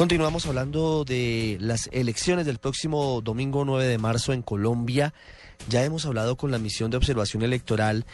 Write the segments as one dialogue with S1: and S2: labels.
S1: Continuamos hablando de las elecciones del próximo domingo 9 de marzo en Colombia. Ya hemos hablado con la misión de observación electoral.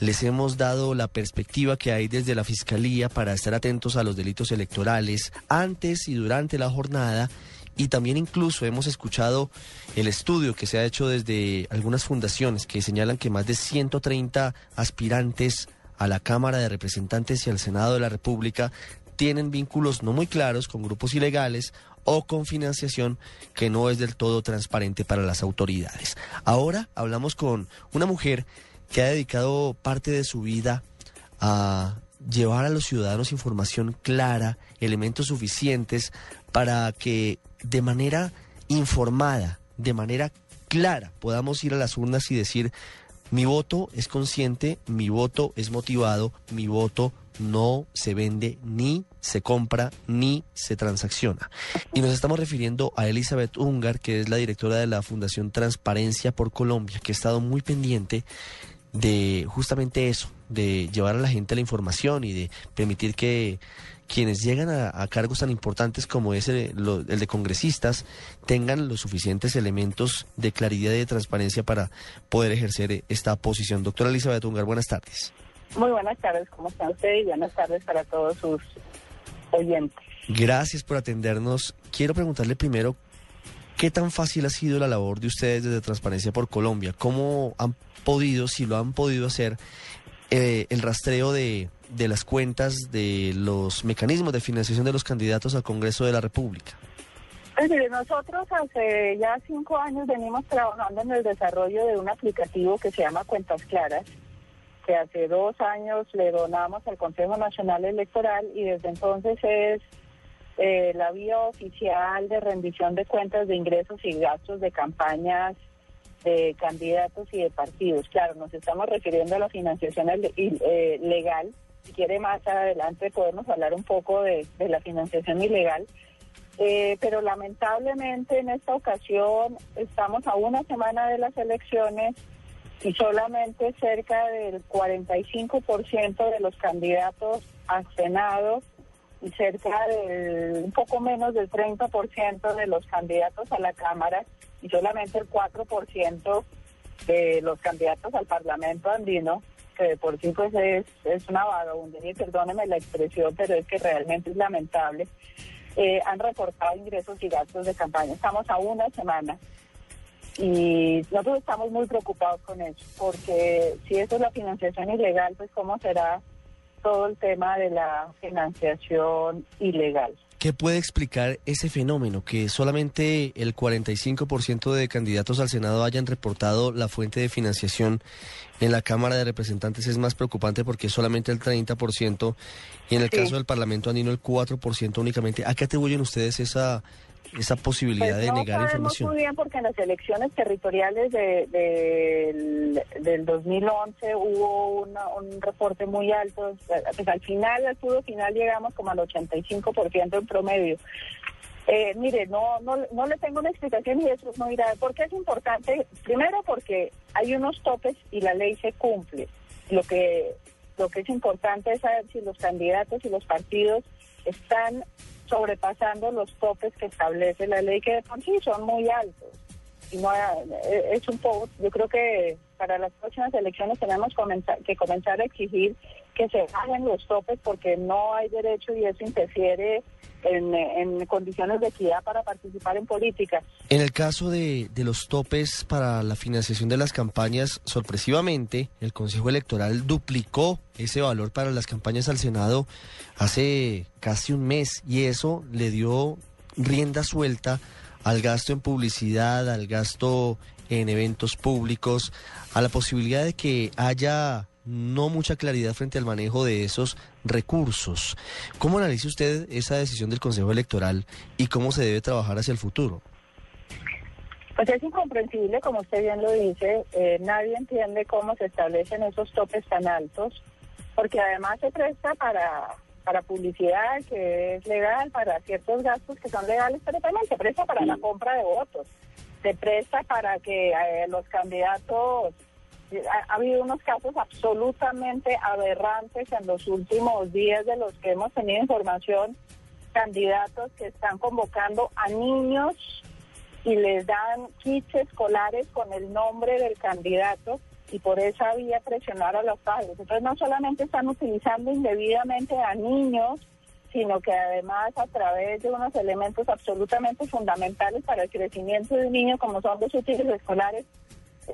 S1: Les hemos dado la perspectiva que hay desde la Fiscalía para estar atentos a los delitos electorales antes y durante la jornada. Y también incluso hemos escuchado el estudio que se ha hecho desde algunas fundaciones que señalan que más de 130 aspirantes a la Cámara de Representantes y al Senado de la República tienen vínculos no muy claros con grupos ilegales o con financiación que no es del todo transparente para las autoridades. Ahora hablamos con una mujer que ha dedicado parte de su vida a llevar a los ciudadanos información clara, elementos suficientes para que de manera informada, de manera clara, podamos ir a las urnas y decir, mi voto es consciente, mi voto es motivado, mi voto no se vende ni se compra ni se transacciona. Y nos estamos refiriendo a Elizabeth Ungar, que es la directora de la Fundación Transparencia por Colombia, que ha estado muy pendiente de justamente eso, de llevar a la gente la información y de permitir que quienes llegan a, cargos tan importantes como es el, el, de congresistas tengan los suficientes elementos de claridad y de transparencia para poder ejercer esta posición. Doctora Elizabeth Ungar, buenas tardes.
S2: Muy buenas tardes, ¿cómo están ustedes? Y buenas tardes para todos sus oyentes.
S1: Gracias por atendernos. Quiero preguntarle primero, ¿qué tan fácil ha sido la labor de ustedes desde Transparencia por Colombia? ¿Cómo han podido, si lo han podido hacer, eh, el rastreo de, de las cuentas de los mecanismos de financiación de los candidatos al Congreso de la República?
S2: Pues nosotros hace ya cinco años venimos trabajando en el desarrollo de un aplicativo que se llama Cuentas Claras, hace dos años le donamos al Consejo Nacional Electoral y desde entonces es eh, la vía oficial de rendición de cuentas de ingresos y gastos de campañas de candidatos y de partidos. Claro, nos estamos refiriendo a la financiación eh, legal. Si quiere más adelante podemos hablar un poco de, la financiación ilegal. Eh, pero lamentablemente en esta ocasión estamos a una semana de las elecciones y solamente cerca del 45% de los candidatos a Senado y cerca del un poco menos del 30% de los candidatos a la Cámara y solamente el 4% de los candidatos al Parlamento andino, que por sí pues es, es una vagabundería, perdóneme la expresión, pero es que realmente es lamentable, eh, han reportado ingresos y gastos de campaña. Estamos a una semana y nosotros estamos muy preocupados con eso, porque si eso es la financiación ilegal, pues cómo será todo el tema de la financiación ilegal.
S1: ¿Qué puede explicar ese fenómeno? Que solamente el 45% de candidatos al Senado hayan reportado la fuente de financiación en la Cámara de Representantes es más preocupante porque solamente el 30% y en el caso del Parlamento andino el 4% únicamente. ¿A qué atribuyen ustedes esa esa posibilidad
S2: pues
S1: de negar información?
S2: Muy bien, porque en las elecciones territoriales de, del, 2011 hubo un reporte muy alto. Pues al final, al puro final, llegamos como al 85% en promedio. Eh, mire, no, no, no le tengo una explicación y eso no irá. ¿Por qué es importante? Primero porque hay unos topes y la ley se cumple. Lo que, lo que es importante es saber si los candidatos y los partidos están sobrepasando los topes que establece la ley, que de por sí son muy altos. Y no eh, es un poco, yo creo que para las próximas elecciones tenemos que comenzar a exigir que se bajen los topes porque no hay derecho y eso interfiere en, condiciones de equidad para participar en política.
S1: En el caso de, de los topes para la financiación de las campañas, sorpresivamente, el Consejo Electoral duplicó ese valor para las campañas al Senado hace casi un mes y eso le dio rienda suelta al gasto en publicidad, al gasto en eventos públicos, a la posibilidad de que haya no mucha claridad frente al manejo de esos recursos. ¿Cómo analiza usted esa decisión del Consejo Electoral y cómo se debe trabajar hacia el futuro?
S2: Pues es incomprensible, como usted bien lo dice, eh, nadie entiende cómo se establecen esos topes tan altos, porque además se presta para, para publicidad que es legal, para ciertos gastos que son legales, pero también se presta para la compra de votos, se presta para que eh, los candidatos ha, habido unos casos absolutamente aberrantes en los últimos días de los que hemos tenido información. candidatos que están convocando a niños y les dan kits escolares con el nombre del candidato y por esa vía presionar a los padres. Entonces no solamente están utilizando indebidamente a niños, sino que además a través de unos elementos absolutamente fundamentales para el crecimiento de un niño, como son los útiles escolares,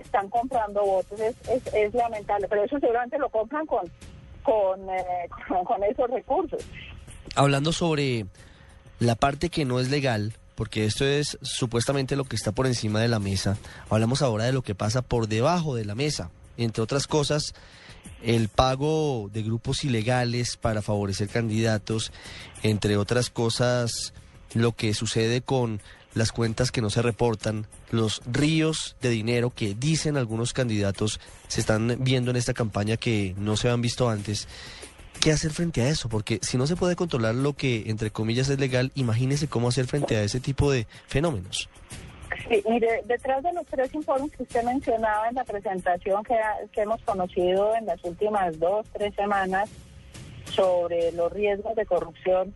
S2: están comprando votos. Es, es, lamentable, pero eso seguramente lo compran con, con, eh, con esos recursos.
S1: Hablando sobre la parte que no es legal, porque esto es supuestamente lo que está por encima de la mesa. Hablamos ahora de lo que pasa por debajo de la mesa. Entre otras cosas, el pago de grupos ilegales para favorecer candidatos, entre otras cosas, lo que sucede con las cuentas que no se reportan, los ríos de dinero que dicen algunos candidatos se están viendo en esta campaña que no se han visto antes ¿Qué hacer frente a eso? Porque si no se puede controlar lo que, entre comillas, es legal, imagínese cómo hacer frente a ese tipo de fenómenos.
S2: Sí, mire, detrás de los tres informes que usted mencionaba en la presentación que, que hemos conocido en las últimas dos, tres semanas sobre los riesgos de corrupción,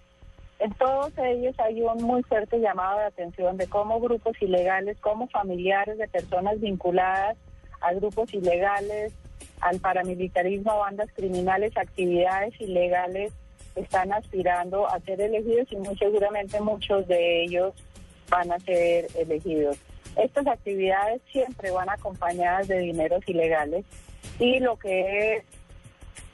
S2: en todos ellos hay un muy fuerte llamado de atención de cómo grupos ilegales, como familiares de personas vinculadas a grupos ilegales, al paramilitarismo, bandas criminales, actividades ilegales, están aspirando a ser elegidos y muy seguramente muchos de ellos van a ser elegidos. Estas actividades siempre van acompañadas de dineros ilegales y lo que es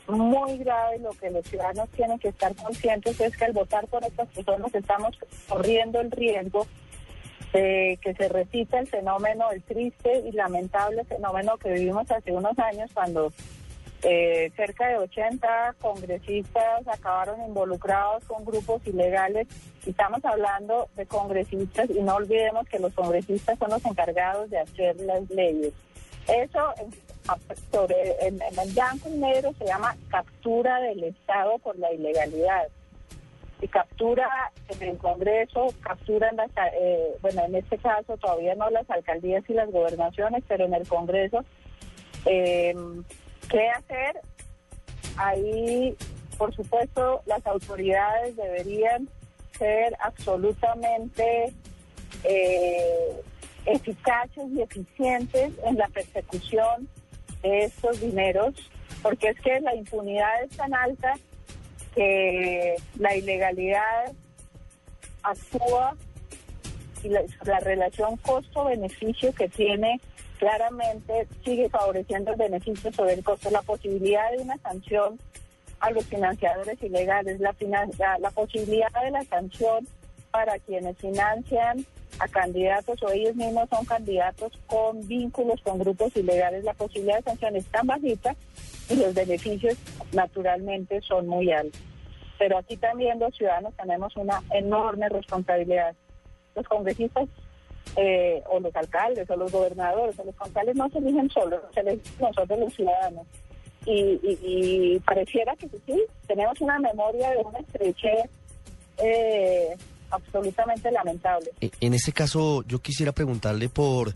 S2: muy grave, lo que los ciudadanos tienen que estar conscientes es que al votar por estas personas estamos corriendo el riesgo que se repita el fenómeno, el triste y lamentable fenómeno que vivimos hace unos años cuando eh, cerca de 80 congresistas acabaron involucrados con grupos ilegales. Estamos hablando de congresistas y no olvidemos que los congresistas son los encargados de hacer las leyes. Eso sobre, en, en el blanco y negro se llama captura del Estado por la ilegalidad y captura en el Congreso, captura en las, eh, bueno, en este caso todavía no las alcaldías y las gobernaciones, pero en el Congreso. Eh, ¿Qué hacer? Ahí, por supuesto, las autoridades deberían ser absolutamente eh, eficaces y eficientes en la persecución estos dineros, porque es que la impunidad es tan alta que la ilegalidad actúa y la, relación costo-beneficio que tiene claramente sigue favoreciendo el beneficio sobre el costo. La posibilidad de una sanción a los financiadores ilegales, la, la posibilidad de la sanción para quienes financian a candidatos o ellos mismos son candidatos con vínculos con grupos ilegales, la posibilidad de sanción es tan bajita y los beneficios naturalmente son muy altos. Pero aquí también los ciudadanos tenemos una enorme responsabilidad. Los congresistas eh, o los alcaldes o los gobernadores o los concejales no se eligen solos, se eligen nosotros los ciudadanos. Y, pareciera que sí, tenemos una memoria de una estrechez eh, absolutamente lamentable.
S1: E, en ese caso, yo quisiera preguntarle por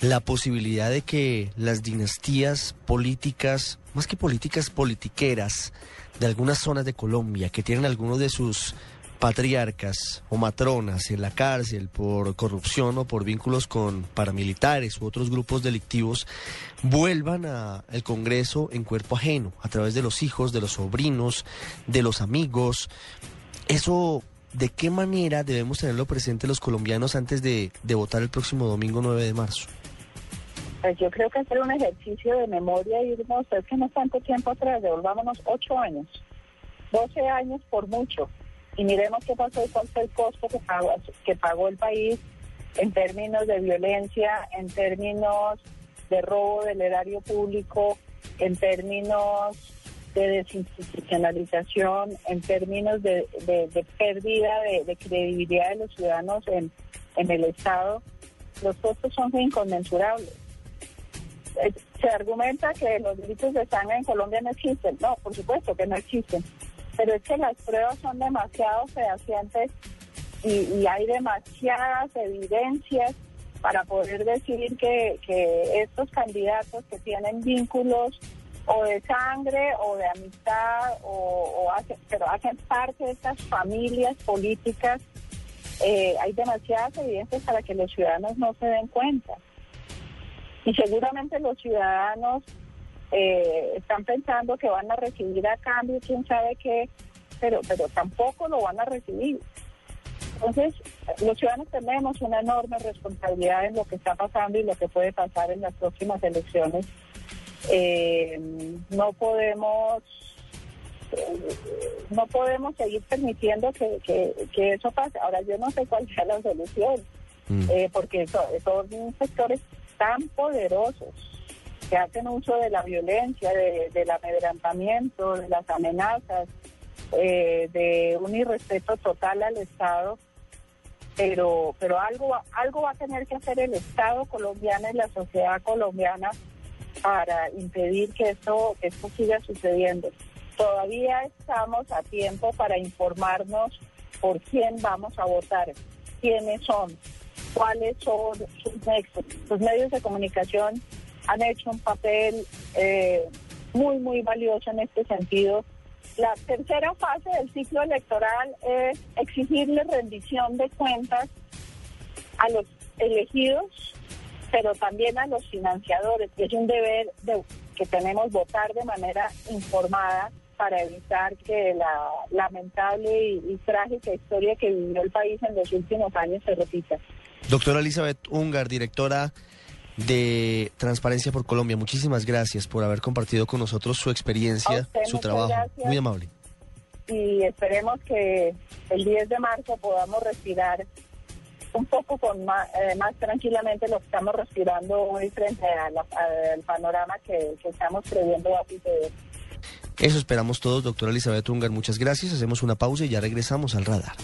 S1: la posibilidad de que las dinastías políticas, más que políticas politiqueras, de algunas zonas de Colombia que tienen algunos de sus patriarcas o matronas en la cárcel por corrupción o por vínculos con paramilitares u otros grupos delictivos vuelvan al Congreso en cuerpo ajeno, a través de los hijos, de los sobrinos, de los amigos. Eso, ¿de qué manera debemos tenerlo presente los colombianos antes de, de votar el próximo domingo 9 de marzo?
S2: Pues yo creo que hacer un ejercicio de memoria y irnos, es que no es tanto tiempo atrás, devolvámonos ocho años, doce años por mucho, y miremos qué pasó y cuál fue el costo que pagó, que pagó el país en términos de violencia, en términos de robo del erario público, en términos de desinstitucionalización, en términos de, pérdida de, credibilidad de los ciudadanos en, en el Estado, los costos son inconmensurables. Se argumenta que los delitos de sangre en Colombia no existen. No, por supuesto que no existen. Pero es que las pruebas son demasiado fehacientes y, hay demasiadas evidencias para poder decir que, estos candidatos que tienen vínculos o de sangre o de amistad, o, pero hacen parte de estas familias políticas. Eh, hay demasiadas evidencias para que los ciudadanos no se den cuenta. Y seguramente los ciudadanos eh, están pensando que van a recibir a cambio quién sabe qué, pero, pero tampoco lo van a recibir. Entonces, los ciudadanos tenemos una enorme responsabilidad en lo que está pasando y lo que puede pasar en las próximas elecciones. Eh, no podemos no podemos seguir permitiendo que, que, eso pase. Ahora, yo no sé cuál sea la solución, mm. eh, porque son sectores tan poderosos que hacen uso de la violencia, de, del amedrentamiento, de las amenazas, eh, de un irrespeto total al Estado, pero pero algo algo va a tener que hacer el Estado colombiano y la sociedad colombiana para impedir que esto esto siga sucediendo. Todavía estamos a tiempo para informarnos por quién vamos a votar, quiénes son, cuáles son sus nexos. Los medios de comunicación han hecho un papel eh, muy, muy valioso en este sentido. La tercera fase del ciclo electoral es exigirle rendición de cuentas a los elegidos, pero también a los financiadores, es un deber de, que tenemos votar de manera informada para evitar que la lamentable y, y, trágica historia que vivió el país en los últimos años se repita.
S1: Doctora Elizabeth Ungar, directora de Transparencia por Colombia. Muchísimas gracias por haber compartido con nosotros su experiencia, su trabajo. Muy amable.
S2: Y esperemos que el 10 de marzo podamos respirar un poco con más, eh, más tranquilamente lo que estamos respirando hoy frente al panorama que, estamos previendo a suceder.
S1: Eso esperamos todos, doctora Elizabeth Ungar. Muchas gracias. Hacemos una pausa y ya regresamos al radar.